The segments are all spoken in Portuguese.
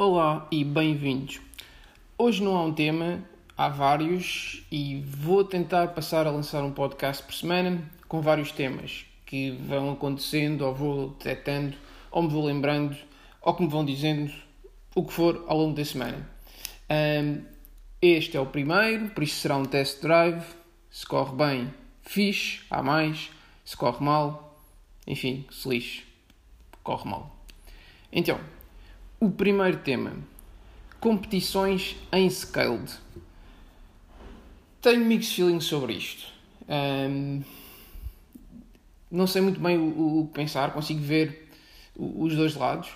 Olá e bem-vindos. Hoje não há um tema, há vários e vou tentar passar a lançar um podcast por semana com vários temas que vão acontecendo ou vou detectando ou me vou lembrando ou que me vão dizendo o que for ao longo da semana. Este é o primeiro, por isso será um test drive. Se corre bem, fixe, há mais. Se corre mal, enfim, se lixe, corre mal. Então, o primeiro tema: competições em scaled. Tenho mixed feelings sobre isto. Um, não sei muito bem o, que pensar, consigo ver os dois lados,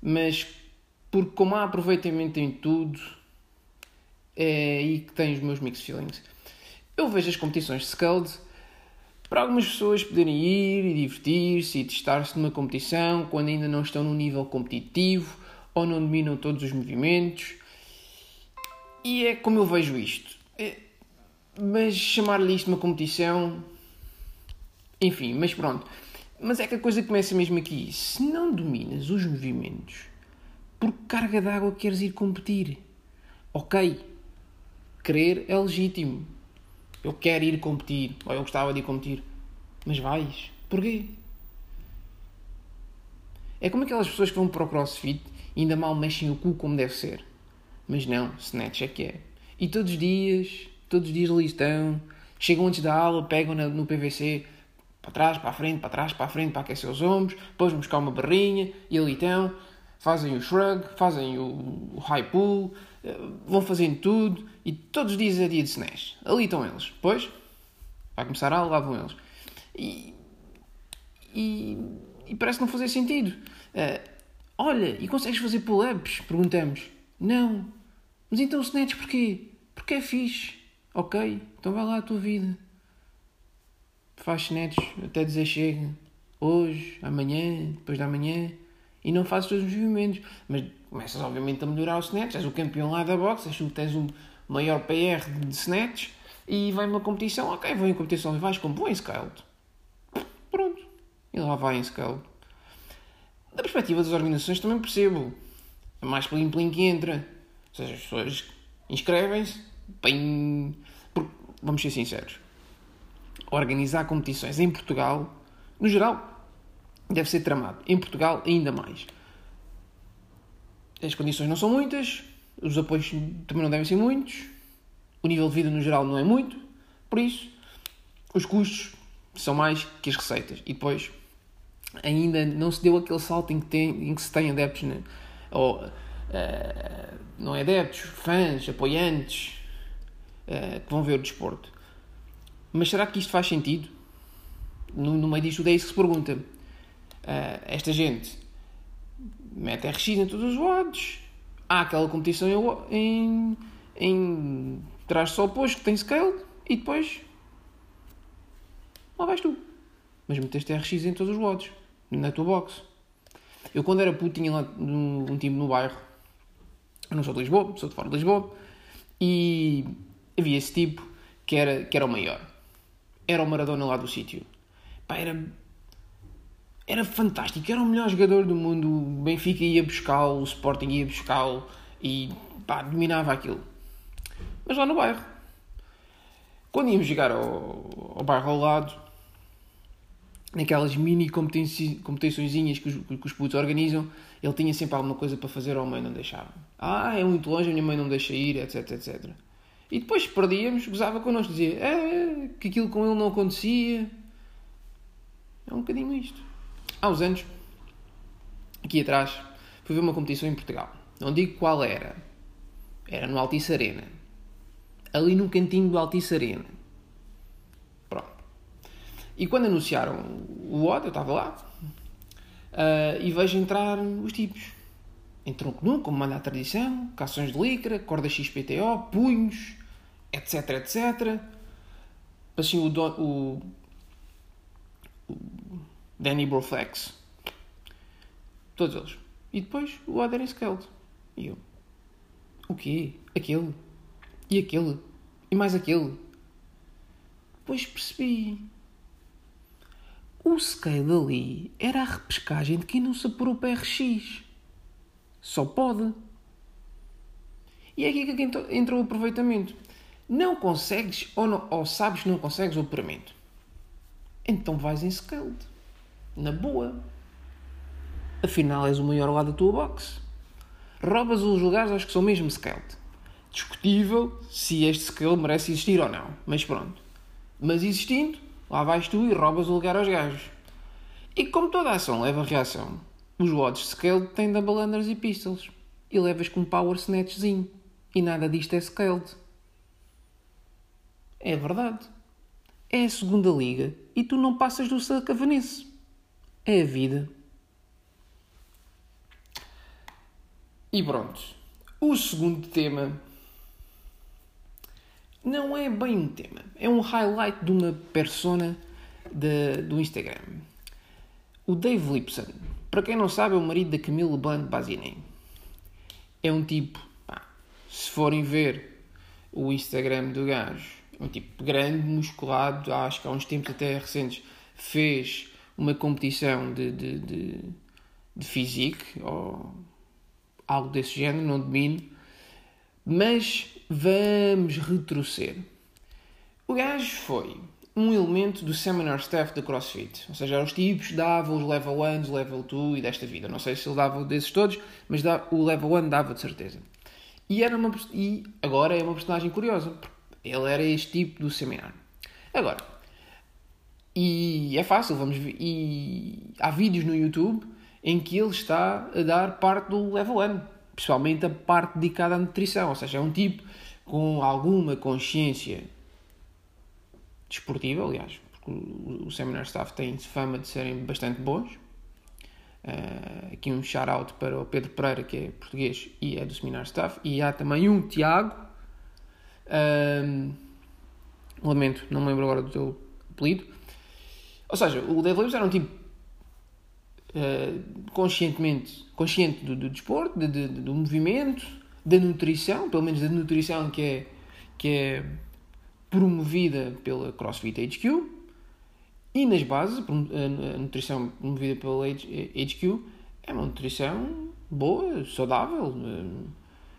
mas porque como há aproveitamento em tudo, é aí que tenho os meus mixed feelings. Eu vejo as competições de scaled para algumas pessoas poderem ir e divertir-se e testar-se numa competição quando ainda não estão num nível competitivo ou não dominam todos os movimentos. E é como eu vejo isto. É, mas chamar-lhe isto uma competição. Enfim, mas pronto. Mas é que a coisa começa mesmo aqui. Se não dominas os movimentos, por carga d'água queres ir competir? Ok, querer é legítimo. Eu quero ir competir, ou eu gostava de ir competir. Mas vais. Porquê? É como aquelas pessoas que vão para o crossfit ainda mal mexem o cu como deve ser. Mas não, snatch é que é. E todos os dias, todos os dias ali estão, chegam antes da aula, pegam no PVC, para trás, para a frente, para trás, para a frente, para aquecer os ombros, depois buscar uma barrinha e ali estão, fazem o shrug, fazem o high pull, eh, vão fazendo tudo e todos os dias é dia de snatch. Ali estão eles. Depois, vai começar a aula, lá vão eles. E, e, e parece não fazer sentido. Uh, Olha, e consegues fazer pull-ups? Perguntamos. Não. Mas então snatch porquê? Porque é fixe. Ok, então vai lá a tua vida. Faz snatch até dizer chega. Hoje, amanhã, depois da manhã. E não fazes todos os movimentos. Mas começas obviamente a melhorar o snatch. És o campeão lá da boxe. És o tens o maior PR de snatch. E vai uma competição. Ok, vou em competição. E vais com bom scaled. Pronto. E lá vai em scaled. Da perspectiva das organizações também percebo. É mais plim plim que entra. Ou seja, as pessoas inscrevem-se, bem. Vamos ser sinceros. Organizar competições em Portugal, no geral, deve ser tramado. Em Portugal, ainda mais. As condições não são muitas, os apoios também não devem ser muitos, o nível de vida no geral não é muito, por isso, os custos são mais que as receitas. E depois, ainda não se deu aquele salto em que, tem, em que se tem adeptos, né? ou uh, não é adeptos, fãs, apoiantes uh, que vão ver o desporto. Mas será que isto faz sentido? No, no meio disto, é que se pergunta. Uh, esta gente mete RX em todos os lados. Há aquela competição em, em, em traz só oposto que tem scale e depois lá vais tu. Mas meteste RX em todos os lados na tua box. Eu, quando era puto, tinha lá um time no bairro. Eu não sou de Lisboa, sou de fora de Lisboa. E havia esse tipo que era, que era o maior. Era o Maradona lá do sítio. Pá, era. Era fantástico, era o melhor jogador do mundo. O Benfica ia buscá-lo, o Sporting ia buscá-lo e pá, dominava aquilo. Mas lá no bairro. Quando íamos jogar ao, ao bairro ao lado, naquelas mini competiçõezinhas que os, que os putos organizam, ele tinha sempre alguma coisa para fazer ou a mãe não deixava. Ah, é muito longe, a minha mãe não deixa ir, etc, etc. E depois perdíamos, gozava connosco, dizia é, que aquilo com ele não acontecia. É um bocadinho isto. Há uns anos, aqui atrás, fui ver uma competição em Portugal. Não digo qual era. Era no Altice Arena. Ali no cantinho do Altice Arena e quando anunciaram o Odd, eu estava lá, uh, e vejo entrar os tipos. Em tronco nu, como manda a tradição, cações de licra, corda XPTO, punhos, etc, etc. Assim, o, do, o, o Danny Broflex. Todos eles. E depois o Adder Skeld. E eu. O quê? Aquele? E aquele? E mais aquele? Depois percebi o scale ali era a repescagem de quem não se apurou para RX. Só pode. E é aqui que entra o aproveitamento. Não consegues ou, não, ou sabes que não consegues o apuramento. Então vais em scaled. Na boa. Afinal és o maior lá da tua box. Roubas os lugares aos que são mesmo scaled. Discutível se este scale merece existir ou não. Mas pronto. Mas existindo, lá vais tu e roubas o lugar aos gajos. E como toda ação leva reação, os watts scaled têm double unders e pistols. E levas com um power snatchzinho. E nada disto é scaled. É verdade. É a segunda liga e tu não passas do sacavanense. É a vida. E pronto. O segundo tema não é bem um tema. É um highlight de uma persona de, do Instagram. O Dave Lipson. Para quem não sabe, é o marido da Camille Blunt Basine. É um tipo, pá, se forem ver o Instagram do gajo, é um tipo grande, musculado, acho que há uns tempos até recentes fez uma competição de, de, de, de physique ou algo desse género, não domino. Mas vamos retroceder. O gajo foi um elemento do seminar staff da CrossFit. Ou seja, os tipos davam os level 1, level 2 e desta vida. Não sei se ele dava desses todos, mas o level 1 dava de certeza. E, era uma, e agora é uma personagem curiosa. Ele era este tipo do seminário. Agora, e é fácil, vamos ver. E há vídeos no YouTube em que ele está a dar parte do level 1, principalmente a parte dedicada à nutrição. Ou seja, é um tipo com alguma consciência desportiva, aliás, porque o, seminar staff tem fama de serem bastante bons. Uh, aqui um shout-out para o Pedro Pereira, que é português e é do seminar staff. E há também um Tiago, uh, lamento, não me lembro agora do teu apelido. Ou seja, o Dave Lewis era um tipo uh, conscientemente consciente do, do desporto, de, de, do movimento, da nutrição, pelo menos da nutrição que é, que é promovida pela CrossFit HQ e nas bases, a nutrição promovida pela HQ é uma nutrição boa, saudável.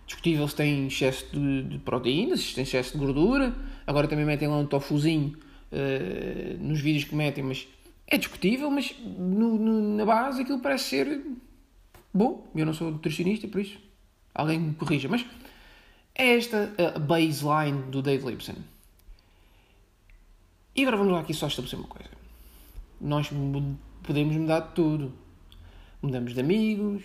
Discutível se tem excesso de, de proteínas, se tem excesso de gordura. Agora também metem lá um tofuzinho uh, nos vídeos que metem, mas é discutível, mas no, no, na base aquilo parece ser bom. Eu não sou nutricionista, por isso alguém me corrija. Mas é esta a baseline do Dave Lipson. E agora vamos lá aqui só estabelecer uma coisa. Nós podemos mudar de tudo. Mudamos de amigos,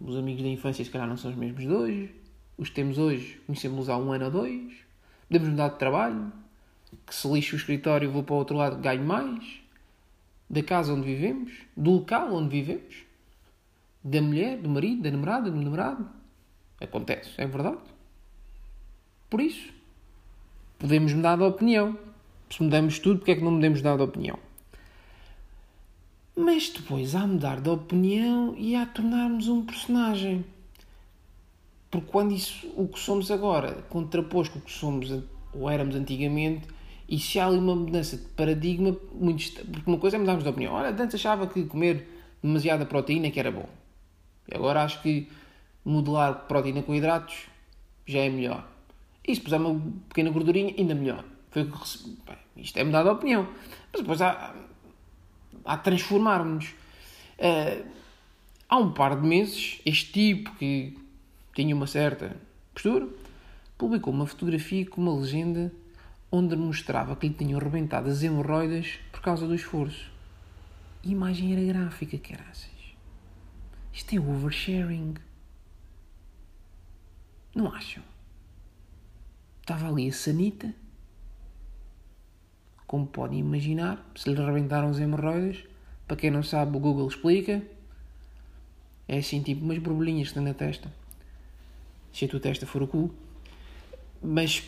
os amigos da infância se calhar não são os mesmos de hoje, os que temos hoje conhecemos há um ano ou dois, podemos mudar de trabalho, que se lixe o escritório vou para o outro lado ganho mais, da casa onde vivemos, do local onde vivemos, da mulher, do marido, da namorada, do namorado. Acontece, é verdade. Por isso, podemos mudar de opinião. Se mudamos tudo, porque é que não mudamos de opinião? Mas depois há mudar de opinião e há tornarmos um personagem. Porque quando isso, o que somos agora, contraposto com o que somos ou éramos antigamente, e se há ali uma mudança de paradigma, muito, porque uma coisa é mudarmos de opinião. Olha, antes achava que comer demasiada proteína que era bom. E agora acho que modelar proteína com hidratos já é melhor. E se puser uma pequena gordurinha, ainda melhor. Foi Bem, isto é mudar de opinião. Mas depois há, há transformarmos. Uh, há um par de meses, este tipo que tinha uma certa postura publicou uma fotografia com uma legenda onde mostrava que lhe tinham rebentado as hemorroidas por causa do esforço. A imagem era gráfica, caraças. Isto é oversharing. Não acham? Estava ali a Sanita como podem imaginar, se lhe rebentaram as hemorroidas, para quem não sabe, o Google explica. É assim, tipo umas borbulhinhas que estão na testa. Se a tua testa for o cu. Mas,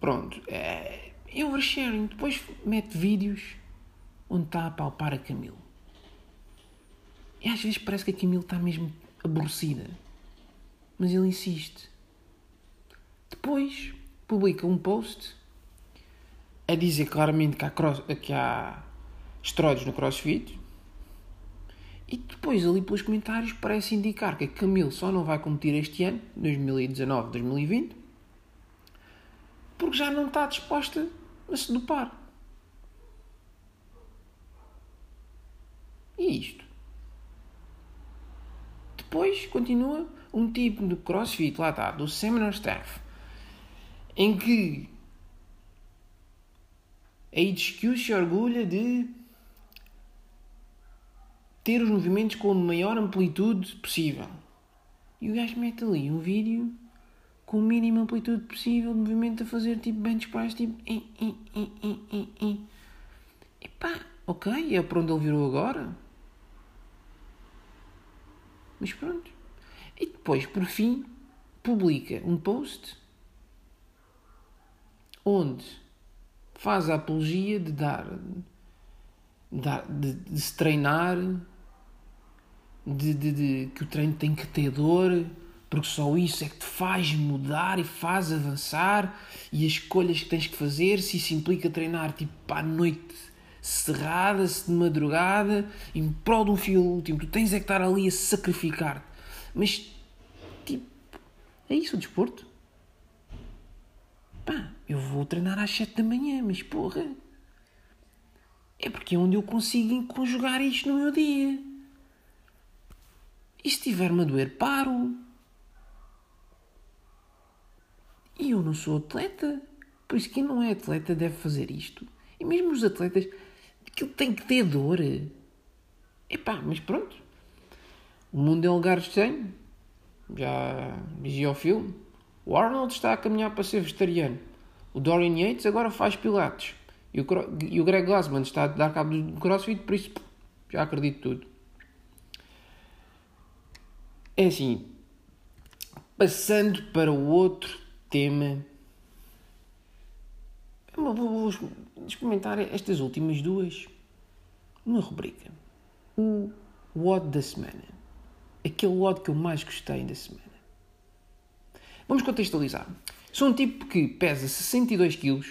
pronto. É, oversharing. Depois mete vídeos onde está a palpar a Camilo. E às vezes parece que a Camilo está mesmo aborrecida. Mas ele insiste. Depois publica um post a dizer claramente que há, cross, que há no crossfit E depois, ali pelos comentários, parece indicar que a Camille só não vai competir este ano, 2019, 2020, porque já não está disposta a se dopar. E isto? Depois continua um tipo de crossfit, lá está, do seminar staff, em que a HQ se orgulha de ter os movimentos com a maior amplitude possível. E o gajo mete ali um vídeo com a mínima amplitude possível de movimento a fazer tipo bench press, tipo. E pá, ok, é para onde ele virou agora. Mas pronto. E depois, por fim, publica um post onde faz a apologia de, dar, de, de se treinar, de, de, de, que o treino tem que ter dor, porque só isso é que te faz mudar e faz avançar, e as escolhas que tens que fazer, se isso implica treinar tipo à noite cerrada-se de madrugada em prol de um fio último. Tu tens é que estar ali a sacrificar-te. Mas, tipo, é isso o desporto? Pá, eu vou treinar às 7 da manhã, mas porra. É porque é onde eu consigo conjugar isto no meu dia. E se estiver-me a doer, paro. E eu não sou atleta. Por isso, quem não é atleta deve fazer isto. E mesmo os atletas Aquilo tem que ter dor. Epá, mas pronto. O mundo é um lugar estranho. Já dizia o filme. O Arnold está a caminhar para ser vegetariano. O Dorian Yates agora faz pilates. E o, e o Greg Glassman está a dar cabo do crossfit, por isso já acredito tudo. É assim. Passando para o outro tema Vou experimentar estas últimas duas numa rubrica. O WOD da semana. Aquele WOD que eu mais gostei da semana. Vamos contextualizar. Sou um tipo que pesa 62 kg,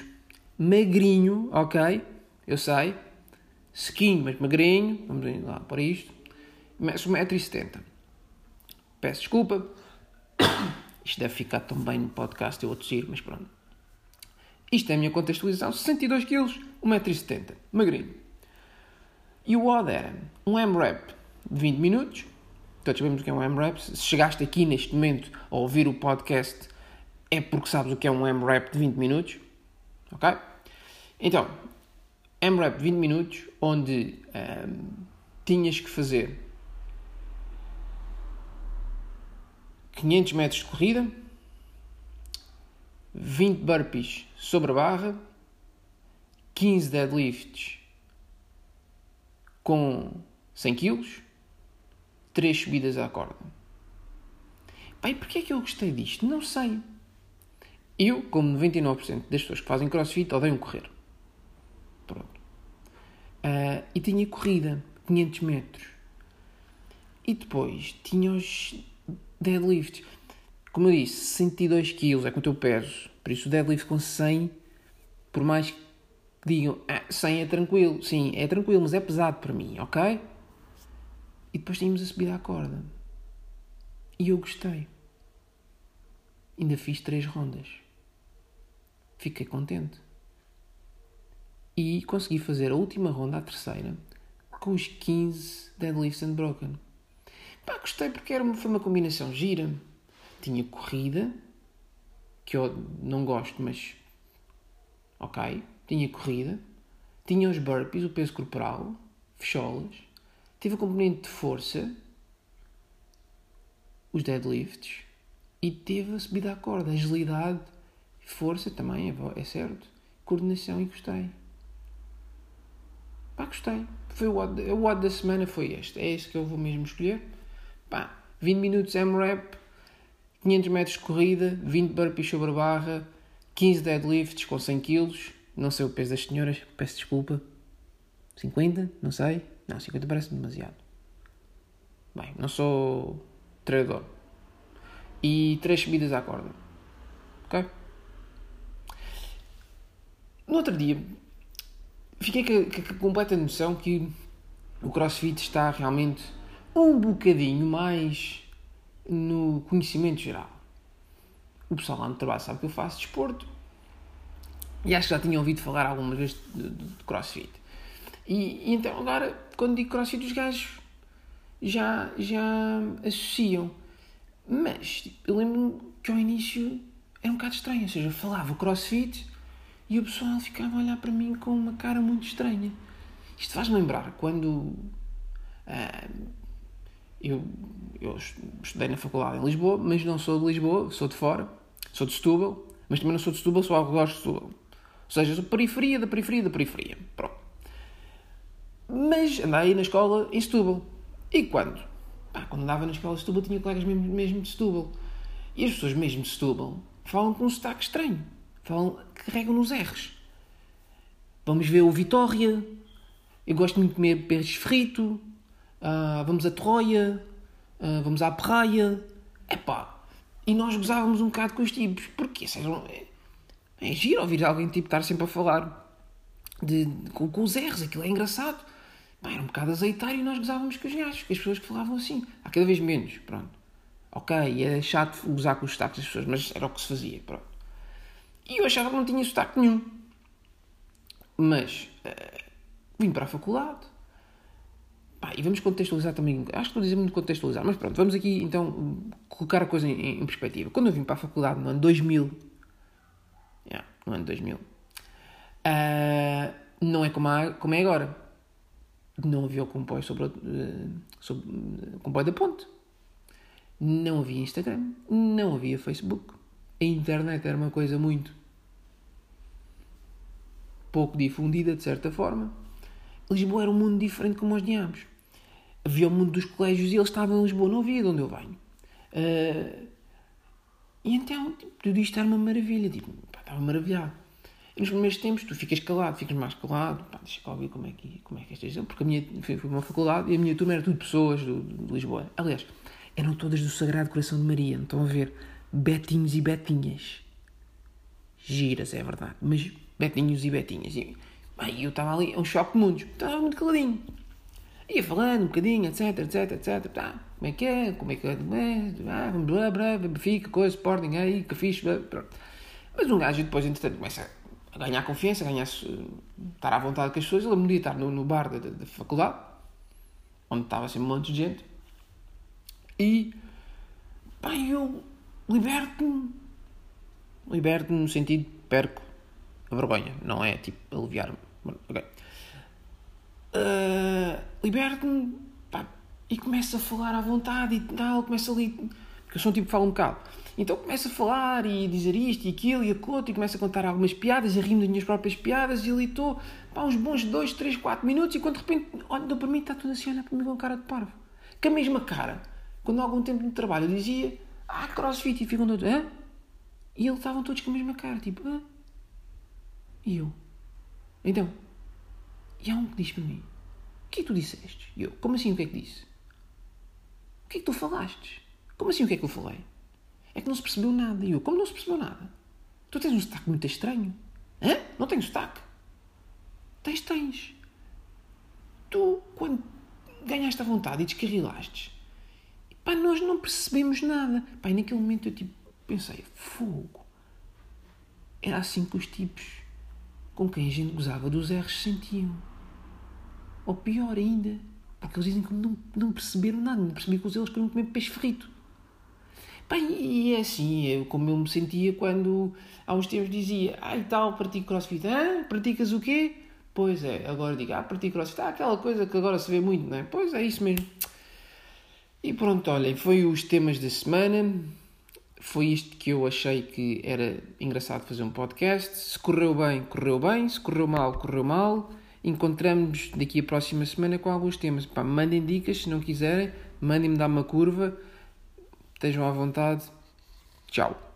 magrinho, ok? Eu sei. Sequinho, mas magrinho. Vamos lá para isto. Sou 1,70m. Peço desculpa. Isto deve ficar tão bem no podcast eu a tossir, mas pronto. Isto é a minha contextualização. 62 kg, 1,70m. Magrinho. E o odd era um M-Rap de 20 minutos. Todos sabemos o que é um M-Rap. Se chegaste aqui neste momento a ouvir o podcast, é porque sabes o que é um M-Rap de 20 minutos. Ok? Então, M-Rap de 20 minutos, onde um, tinhas que fazer 500 metros de corrida, 20 burpees sobre barra, 15 deadlifts com 100 kg, 3 subidas à corda. Pai, porquê é que eu gostei disto? Não sei. Eu, como 99% das pessoas que fazem crossfit, odeiam correr. Pronto. Uh, e tinha corrida, 500 metros. E depois tinha os deadlifts como eu disse, 102 kg é com o teu peso. Por isso o deadlift com 100, por mais que digam, ah, 100 é tranquilo. Sim, é tranquilo, mas é pesado para mim, ok? E depois tínhamos a subida à corda. E eu gostei. Ainda fiz três rondas. Fiquei contente. E consegui fazer a última ronda, a terceira, com os 15 deadlifts unbroken. Pá, gostei porque era uma, foi uma combinação gira tinha corrida, que eu não gosto, mas ok. Tinha corrida, tinha os burpees, o peso corporal, fecholas, tive a componente de força, os deadlifts, e teve a subida à corda, agilidade, força também, é, é certo, coordenação e gostei. Pá, gostei. Foi o odd, o odd da semana foi este. É este que eu vou mesmo escolher. Pá, 20 minutos M-Rap, 500 metros de corrida, 20 burpees sobre a barra, 15 deadlifts com 100 kg. Não sei o peso das senhoras, peço desculpa. 50? Não sei. Não, 50 parece demasiado. Bem, não sou treinador. E 3 subidas à corda. Ok? No outro dia, fiquei com a, com a completa noção que o CrossFit está realmente um bocadinho mais no conhecimento geral. O pessoal lá no trabalho sabe que eu faço desporto e acho que já tinha ouvido falar algumas vezes de, de, de crossfit. E, e, então agora, quando digo crossfit, os gajos já, já associam. Mas tipo, eu lembro-me que ao início era um bocado estranho, ou seja, falava crossfit e o pessoal ficava a olhar para mim com uma cara muito estranha. Isto faz-me lembrar quando uh, eu, eu estudei na faculdade em Lisboa, mas não sou de Lisboa, sou de fora, sou de Setúbal, mas também não sou de Setúbal, sou algo gosto de Setúbal. Ou seja, sou periferia da periferia da periferia. Pronto. Mas andei na escola em Setúbal. E quando? Pá, quando andava na escola de Setúbal tinha colegas mesmo, mesmo de Setúbal. E as pessoas mesmo de Setúbal falam com um sotaque estranho. Falam, carregam nos R's. Vamos ver o Vitória. Eu gosto muito de comer peixe frito. Uh, vamos a Troia. Uh, vamos à praia. Epá. E nós gozávamos um bocado com os tipos. Porque sejam, é, é giro ouvir alguém tipo estar sempre a falar de, de com, com os R's. Aquilo é engraçado. Era um bocado azeitar e nós gozávamos com os gajos, com as pessoas que falavam assim. Há cada vez menos, pronto. Ok, é chato gozar com os sotaques das pessoas, mas era o que se fazia, pronto. E eu achava que não tinha sotaque nenhum. Mas uh, vim para a faculdade. Pá, e vamos contextualizar também. Acho que estou a dizer muito contextualizar, mas pronto, vamos aqui então colocar a coisa em, em perspectiva. Quando eu vim para a faculdade no ano 2000, yeah, no ano 2000, uh, não é como, há, como é agora. Não havia o comboio sobre, uh, sobre uh, comboio da ponte. Não havia Instagram, não havia Facebook. A internet era uma coisa muito pouco difundida, de certa forma. Lisboa era um mundo diferente como os diabos. Havia o mundo dos colégios e ele estava em Lisboa, não havia de onde eu venho. Uh, e então, tipo, tudo isto era uma maravilha. Tipo, pá, estava maravilhado. E nos primeiros tempos tu ficas calado, ficas mais calado. Pá, deixa cá ouvir como é que, como é que esta Porque a minha, foi, foi uma faculdade e a minha turma era tudo pessoas do, de Lisboa. Aliás, eram todas do Sagrado Coração de Maria. Não estão a ver? Betinhos e betinhas. Giras, é verdade. Mas betinhos e betinhas. E bem, eu estava ali, é um choque de mundos. Estava muito caladinho. Ia falando um bocadinho, etc, etc, etc. Tá, como é que é? Como é que é? Ah, blá, blá, Benfica, coisa, Sporting, aí, que fixe, blá, pronto. Mas um gajo depois, entretanto, começa a ganhar confiança, a ganhar, estar à vontade com as pessoas. Ele me dia estar no, no bar da, da, faculdade, onde estava assim um monte de gente. E, pá, eu liberto-me. Liberto-me no sentido, perco a vergonha, não é tipo aliviar-me. Ok. Uh, Liberto-me e começo a falar à vontade e tal, começo ali. Porque eu sou um tipo que fala um bocado. Então começo a falar e dizer isto e aquilo e aquilo e começo a contar algumas piadas, a rir das minhas próprias piadas e ali estou, pá, uns bons 2, 3, 4 minutos e quando de repente olha para mim está tudo assim, olha para mim com cara de parvo. Com a mesma cara. Quando há algum tempo de trabalho eu dizia, ah, crossfit, e ficam todos, hã? E eles estavam todos com a mesma cara, tipo, hã? E eu, então, e há um que diz para mim, o que é que tu disseste? E eu, como assim o que é que disse? O que é que tu falaste? Como assim o que é que eu falei? É que não se percebeu nada. E eu, como não se percebeu nada? Tu tens um sotaque muito estranho. Hã? Não tenho sotaque? Tens, tens. Tu, quando ganhaste a vontade e descarrilaste, pá, nós não percebemos nada. Pá, e naquele momento eu tipo, pensei, fogo. Era assim que os tipos com quem a gente gozava dos R's sentiam. Ou pior ainda, porque eles dizem que não, não perceberam nada, não percebiam que eles queriam comer peixe frito. Bem, e é assim, eu, como eu me sentia quando há uns tempos dizia, ah e tal, pratico crossfit, ah, praticas o quê? Pois é, agora digo, ah, pratico crossfit, ah, aquela coisa que agora se vê muito, não é? Pois é, isso mesmo. E pronto, olhem, foi os temas da semana, foi isto que eu achei que era engraçado fazer um podcast. Se correu bem, correu bem, se correu mal, correu mal. Encontramos-nos daqui a próxima semana com alguns temas. Pá, mandem dicas se não quiserem, mandem-me dar uma curva. Estejam à vontade. Tchau.